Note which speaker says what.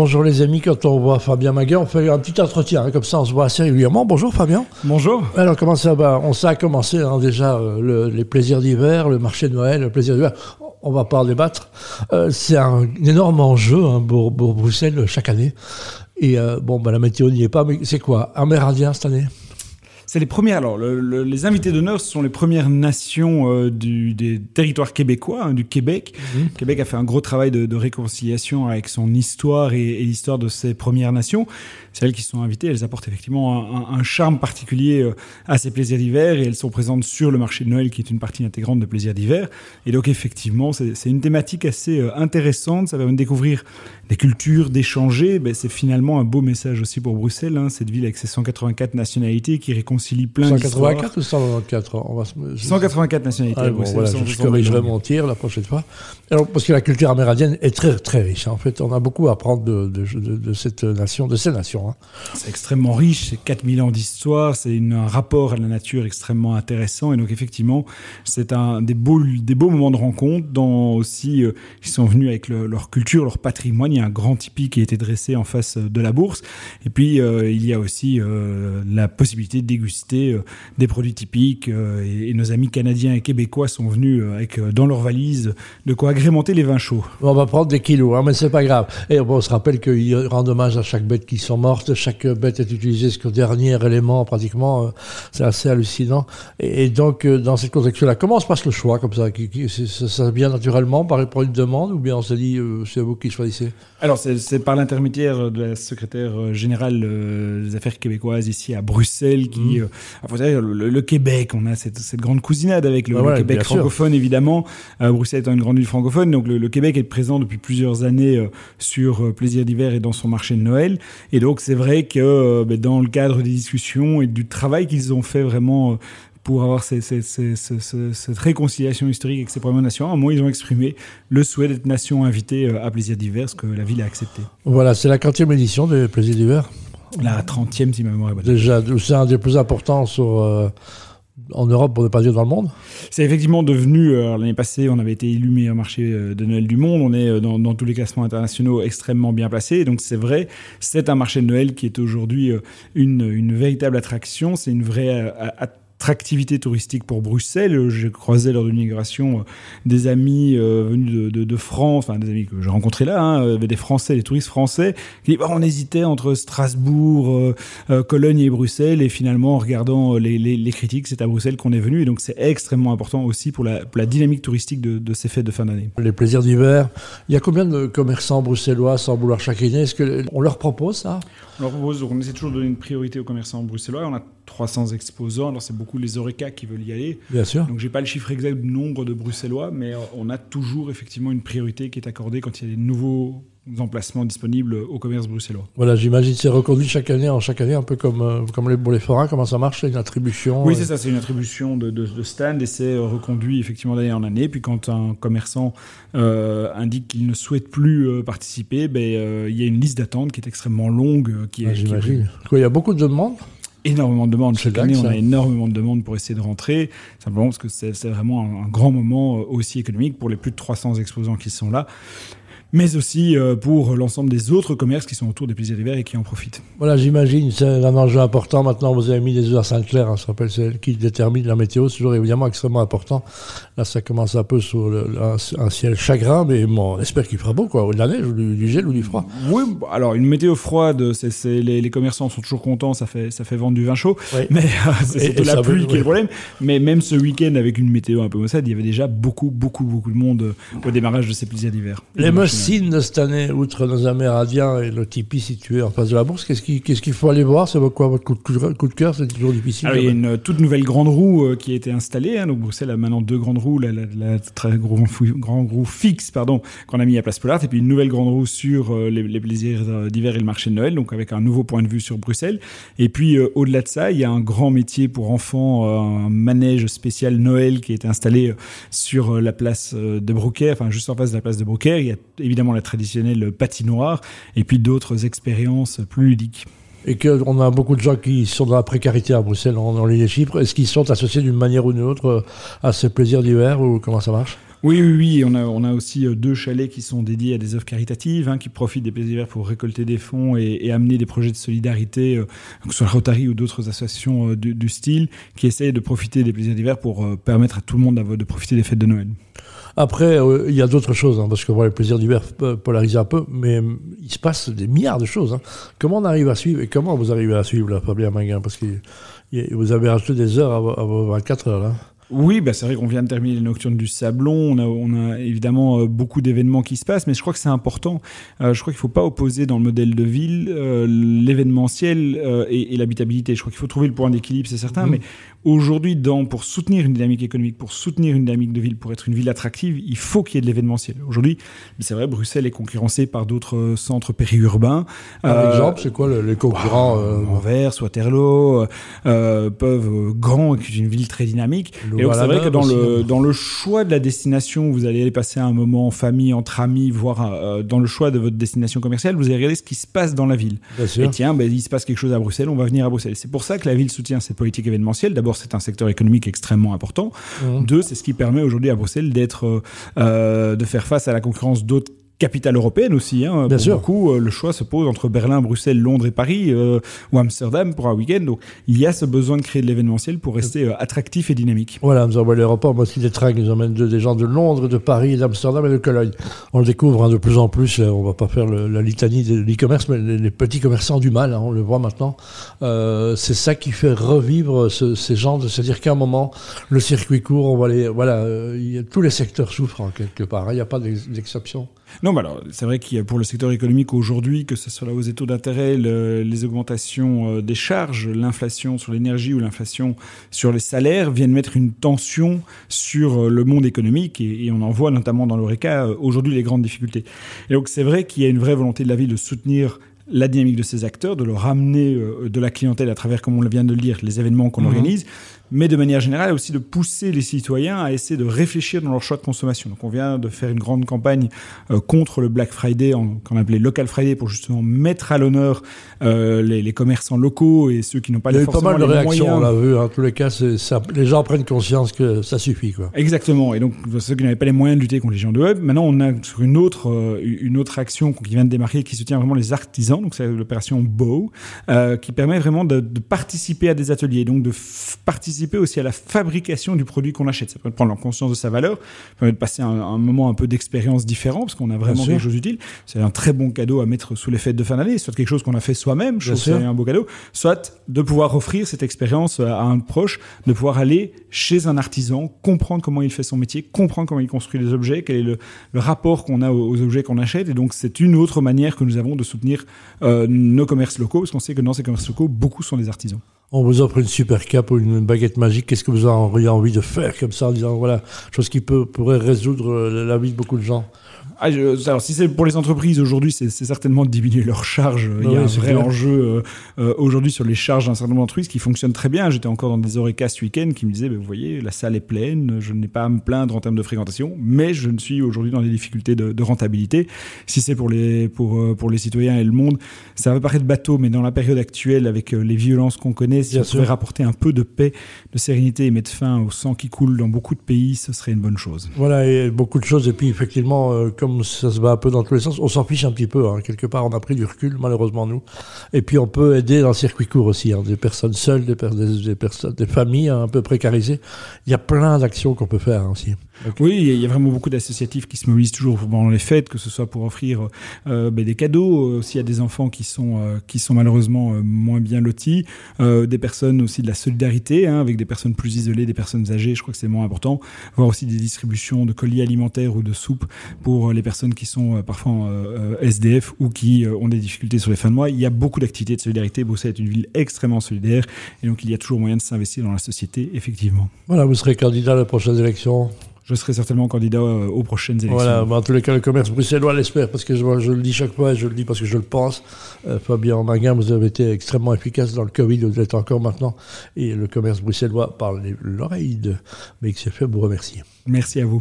Speaker 1: Bonjour les amis, quand on voit Fabien Maguet, on fait un petit entretien, hein, comme ça on se voit assez régulièrement. Bonjour Fabien.
Speaker 2: Bonjour.
Speaker 1: Alors comment ça va? On sait commencé hein, déjà euh, les plaisirs d'hiver, le marché de Noël, le plaisir d'hiver. On va pas en débattre. Euh, c'est un, énorme enjeu hein, pour, Bruxelles chaque année. Et euh, bon, bah, la météo n'y est pas, mais c'est quoi? Amérindien cette année?
Speaker 2: C'est les premières. Alors, les invités d'honneur, ce sont les premières nations euh, du, des territoires québécois, hein, du Québec. Mhm. Québec a fait un gros travail de, de réconciliation avec son histoire et, et l'histoire de ces premières nations. Celles qui sont invitées, elles apportent effectivement un, un, charme particulier euh, à ces plaisirs d'hiver et elles sont présentes sur le marché de Noël, qui est une partie intégrante de plaisirs d'hiver. Et donc, effectivement, c'est une thématique assez euh, intéressante. Ça va de découvrir des cultures, d'échanger. Ben, c'est finalement un beau message aussi pour Bruxelles, hein, cette ville avec ses 184 nationalités qui réconcilie
Speaker 1: 184 ou 194
Speaker 2: on va 184 nationalités. Ah,
Speaker 1: bon, voilà, je, corrigerai mon tir la prochaine fois. Alors, parce que la culture amérindienne est très, très riche. Hein. En fait, on a beaucoup à apprendre de, de, de, cette nation, de ces nations. Hein.
Speaker 2: C'est extrêmement riche, c'est 4000 ans d'histoire, c'est un rapport à la nature extrêmement intéressant. Et donc, effectivement, c'est un des beaux, des beaux moments de rencontre dans aussi, euh, ils sont venus avec leur culture, leur patrimoine. Il y a un grand tipi qui a été dressé en face de la bourse. Et puis, euh, il y a aussi euh, la possibilité de déguster euh, des produits typiques euh, et, nos amis canadiens et québécois sont venus euh, avec dans leur valise de quoi agrémenter les vins chauds.
Speaker 1: On va prendre des kilos, hein, mais c'est pas grave. Et on se rappelle qu'il rend hommage à chaque bête qui sont mortes. Chaque bête est utilisée comme dernier élément pratiquement. c'est assez hallucinant. Et, donc, dans cette contexte-là, comment se passe le choix comme ça qui, Ça vient naturellement par, une demande ou bien on s'est dit c'est vous qui choisissez
Speaker 2: Alors, c'est par l'intermédiaire de la secrétaire générale des affaires québécoises ici à Bruxelles qui euh, le, Québec, on a cette, grande cousinade avec le, Québec francophone, évidemment. Euh, Bruxelles étant une grande ville francophone, donc le, Québec est présent depuis plusieurs années euh, sur Plaisir d'hiver et dans son marché de Noël. Et donc, c'est vrai que ben, dans le cadre des discussions et du travail qu'ils ont fait vraiment pour avoir cette réconciliation historique avec ces premières nations. À un moment, ils ont exprimé le souhait d'être nation invitée à Plaisir d'hiver, ce que la ville a accepté.
Speaker 1: Voilà, c'est la 40e édition de Plaisir d'hiver.
Speaker 2: La 30e, si ma mémoire est bonne.
Speaker 1: Déjà, c'est un des plus importants sur, euh, en Europe, pour ne pas dire dans le monde
Speaker 2: C'est effectivement devenu, euh, l'année passée, on avait été élu meilleur marché euh, de Noël du monde. On est dans, dans tous les classements internationaux extrêmement bien placé. Donc c'est vrai, c'est un marché de Noël qui est aujourd'hui une, une véritable attraction. C'est une vraie attractivité touristique pour Bruxelles. J'ai croisé lors de l'immigration euh, des amis euh, venus de, de, France, enfin des amis que j'ai rencontrés là, hein, euh, des Français, des touristes français, qui bah, on hésitait entre Strasbourg, Cologne et Bruxelles, et finalement en regardant les, les, les critiques, c'est à Bruxelles qu'on est venu, et donc c'est extrêmement important aussi pour la, pour la dynamique touristique de, de, ces fêtes de fin d'année.
Speaker 1: Les plaisirs d'hiver, il y a combien de commerçants bruxellois sans vouloir chaciner Est-ce qu'on leur propose ça?
Speaker 2: On leur propose, on essaie toujours de donner une priorité aux commerçants bruxellois, on a 300 exposants, alors c'est beaucoup les Oreca qui veulent y aller.
Speaker 1: Bien sûr.
Speaker 2: Donc j'ai pas le chiffre exact du nombre de Bruxellois, mais euh, on a toujours effectivement une priorité qui est accordée quand il y a des nouveaux emplacements disponibles au commerce bruxellois.
Speaker 1: Voilà, j'imagine c'est reconduit chaque année en chaque année, un peu comme, euh, comme les, pour les forains, comment ça marche C'est une attribution
Speaker 2: Oui, c'est ça, c'est une attribution de, de, stand et c'est euh, reconduit effectivement d'année en année. Puis quand un commerçant indique qu'il ne souhaite plus participer, ben, il y a une liste d'attente qui est extrêmement longue. qui
Speaker 1: ah, J'imagine. Il y a beaucoup de demandes
Speaker 2: énormément de demandes. Chaque année, on a énormément de demandes pour essayer de rentrer, simplement parce que c'est vraiment un, grand moment euh, aussi économique pour les plus de 300 exposants qui sont là mais aussi euh, pour l'ensemble des autres commerces qui sont autour des plaisirs d'hiver et qui en profitent.
Speaker 1: Voilà, j'imagine, c'est un enjeu important. Maintenant, vous avez mis des œufs à Sainte-Claire, hein, ça s'appelle celle qui détermine la météo, c'est toujours évidemment extrêmement important. Là, ça commence un peu sur un, ciel chagrin, mais bon, on espère qu'il fera beau, quoi, ou de la neige, ou du, gel, ou du froid.
Speaker 2: Oui, alors une météo froide, c'est, les, les, commerçants sont toujours contents, ça fait, ça fait vendre du vin chaud, mais euh, c'est surtout la pluie qui est le problème. Mais même ce week-end, avec une météo un peu maussade, il y avait déjà beaucoup, beaucoup, beaucoup de monde au démarrage de ces plaisirs d'hiver.
Speaker 1: Les signe de cette année, outre nos Amérindiens et le tipi situé en face de la bourse, qu'est-ce qu'il faut aller voir? C'est quoi votre coup de, cœur? C'est toujours difficile.
Speaker 2: il y a une toute nouvelle grande roue euh, qui a été installée. Hein, donc Bruxelles a maintenant deux grandes roues, la, très gros, grande roue fixe pardon, qu'on a mis à Place Pollard, et puis une nouvelle grande roue sur euh, les, plaisirs euh, d'hiver et le marché de Noël, donc avec un nouveau point de vue sur Bruxelles. Et puis au-delà de ça, il y a un grand métier pour enfants, un manège spécial Noël qui a été installé sur la place de Brocaire, enfin juste en face de la place de Brocaire. Il y a évidemment la traditionnelle patinoire et puis d'autres expériences plus ludiques
Speaker 1: et qu'on a beaucoup de gens qui sont dans la précarité à Bruxelles, on, lit les. Est-ce qu'ils sont associés d'une manière ou d'une autre à ces plaisirs d'hiver ou comment ça marche?
Speaker 2: Oui, oui, oui. On a, on a aussi euh, deux chalets qui sont dédiés à des œuvres caritatives, hein, qui profitent des plaisirs pour récolter des fonds et, amener des projets de solidarité, euh, que ce soit Rotary ou d'autres associations euh, du, style, qui essayent de profiter des plaisirs d'hiver pour permettre à tout le monde de profiter des fêtes de Noël.
Speaker 1: Après, il y a d'autres choses, hein, parce que voilà, les plaisirs d'hiver polarisent un peu, mais il se passe des milliards de choses. Hein. Comment on arrive à suivre et comment vous arrivez à suivre la Fabien Maguin Parce que vous avez rajouté des heures à, vos 24 heures. Là.
Speaker 2: Oui, bah c'est vrai qu'on vient de terminer les Nocturnes du Sablon. On a, on a évidemment euh, beaucoup d'événements qui se passent, mais je crois que c'est important. Euh, je crois qu'il ne faut pas opposer dans le modèle de ville euh, l'événementiel et, l'habitabilité. Je crois qu'il faut trouver le point d'équilibre, c'est certain. Mmh. Mais aujourd'hui, pour soutenir une dynamique économique, pour soutenir une dynamique de ville, pour être une ville attractive, il faut qu'il y ait de l'événementiel. Aujourd'hui, c'est vrai, Bruxelles est concurrencée par d'autres centres périurbains.
Speaker 1: Par exemple, c'est quoi les concurrents
Speaker 2: Anvers, Waterloo, peuvent Grand, qui est une ville très dynamique. Et donc, c'est vrai que dans le, dans le choix de la destination, vous allez aller passer un moment en famille, entre amis, voire euh, dans le choix de votre destination commerciale, vous allez regarder ce qui se passe dans la ville. Et tiens, ben, il se passe quelque chose à Bruxelles, on va venir à Bruxelles. C'est pour ça que la ville soutient cette politique événementielle. D'abord, c'est un secteur économique extrêmement important. Mmh. Deux, c'est ce qui permet aujourd'hui à Bruxelles d'être, euh, de faire face à la concurrence d'autres capitale européenne aussi. Hein,
Speaker 1: Bien
Speaker 2: pour
Speaker 1: sûr.
Speaker 2: Beaucoup, euh, le choix se pose entre Berlin, Bruxelles, Londres et Paris, euh, ou Amsterdam pour un week-end. Donc, il y a ce besoin de créer de l'événementiel pour rester euh, attractif et dynamique.
Speaker 1: Voilà, nous avons l'aéroport, moi aussi des trains qui nous emmènent des gens de Londres, de Paris, d'Amsterdam et de Cologne. On le découvre hein, de plus en plus. on va pas faire la litanie de l'e-commerce, mais les, petits commerçants du mal, hein, on le voit maintenant. c'est ça qui fait revivre ces gens, c'est-à-dire qu'à un moment, le circuit court, on va les, voilà, tous les secteurs souffrent en quelque part. Il n'y a pas d'exception.
Speaker 2: Non, bah alors c'est vrai qu'il y a pour le secteur économique aujourd'hui, que ce soit la hausse des taux d'intérêt, les augmentations euh, des charges, l'inflation sur l'énergie ou l'inflation sur les salaires viennent mettre une tension sur euh, le monde économique et, on en voit notamment dans l'ORECA euh, aujourd'hui les grandes difficultés. Et donc c'est vrai qu'il y a une vraie volonté de la ville de soutenir la dynamique de ces acteurs, de leur ramener de la clientèle à travers, comme on vient de le dire, les événements qu'on mmh. organise, mais de manière générale aussi de pousser les citoyens à essayer de réfléchir dans leur choix de consommation. Donc on vient de faire une grande campagne euh, contre le Black Friday, qu'on appelait Local Friday, pour justement mettre à l'honneur euh, les, les, commerçants locaux et ceux qui n'ont pas les
Speaker 1: forcément
Speaker 2: Il y a eu
Speaker 1: pas mal de réactions, on l'a vu. En tous les cas, ça, les gens prennent conscience que ça suffit. Quoi.
Speaker 2: Exactement. Et donc ceux qui n'avaient pas les moyens de lutter contre les géants de web, maintenant on a sur une autre, euh, une autre action qui vient de démarrer, qui soutient vraiment les artisans. Donc c'est l'opération Bow, euh, qui permet vraiment de, de, participer à des ateliers, donc de participer aussi à la fabrication du produit qu'on achète. Ça permet de prendre conscience de sa valeur, ça permet de passer un, moment un peu d'expérience différent, parce qu'on a vraiment quelque chose d'utile. C'est un très bon cadeau à mettre sous les fêtes de fin d'année, soit quelque chose qu'on a fait soi-même, je trouve c'est un beau cadeau, soit de pouvoir offrir cette expérience à un proche, de pouvoir aller chez un artisan, comprendre comment il fait son métier, comprendre comment il construit des objets, quel est le, rapport qu'on a aux, objets qu'on achète. Et donc, c'est une autre manière que nous avons de soutenir euh, nos commerces locaux, parce qu'on sait que dans ces commerces locaux, beaucoup sont des artisans.
Speaker 1: On vous offre une super cape ou une baguette magique, qu'est-ce que vous auriez envie de faire comme ça en disant voilà, chose qui peut, pourrait résoudre la vie de beaucoup de gens?
Speaker 2: Ah, alors, si c'est pour les entreprises aujourd'hui, c'est certainement de diminuer leurs charges. Il y a un vrai enjeu euh, euh, aujourd'hui sur les charges d'un certain nombre d'entreprises qui fonctionnent très bien. J'étais encore dans des orecas ce week-end qui me disaient, vous voyez, la salle est pleine, je n'ai pas à me plaindre en termes de fréquentation, mais je ne suis aujourd'hui dans des difficultés de, de rentabilité. Si c'est pour les, pour, euh, pour les citoyens et le monde, ça va paraître bateau, mais dans la période actuelle, avec les violences qu'on connaît, si on pouvait rapporter un peu de paix, de sérénité et mettre fin au sang qui coule dans beaucoup de pays, ce serait une bonne chose.
Speaker 1: Voilà, et beaucoup de choses. Et puis, effectivement, comme ça se bat un peu dans tous les sens, on s'en fiche un petit peu. Hein. Quelque part, on a pris du recul, malheureusement, nous. Et puis, on peut aider dans le circuit court aussi. Hein. Des personnes seules, des, personnes, des familles hein, un peu précarisées. Il y a plein d'actions qu'on peut faire aussi.
Speaker 2: Oui, il y a vraiment beaucoup d'associatifs qui se mobilisent toujours pendant les fêtes, que ce soit pour offrir euh, ben, des cadeaux euh, aussi à des enfants qui sont, euh, qui sont malheureusement moins bien lotis, des personnes aussi de la solidarité, hein, avec des personnes plus isolées, des personnes âgées, je crois que c'est moins important, voir aussi des distributions de colis alimentaires ou de soupe pour les personnes qui sont parfois SDF ou qui ont des difficultés sur les fins de mois. Il y a beaucoup d'activités de solidarité. Bruxelles est une ville extrêmement solidaire et donc il y a toujours moyen de s'investir dans la société, effectivement.
Speaker 1: Voilà, vous serez candidat à la prochaine élection?
Speaker 2: Je serai certainement candidat euh, aux prochaines élections.
Speaker 1: Voilà, en tous les cas, le commerce bruxellois l'espère, parce que je, je, le dis chaque fois, et je le dis parce que je le pense. Euh, Fabien Maguin, vous avez été extrêmement efficace dans le Covid, vous l'êtes encore maintenant, et le commerce bruxellois parle l'oreille de fait vous remercier.
Speaker 2: Merci à vous.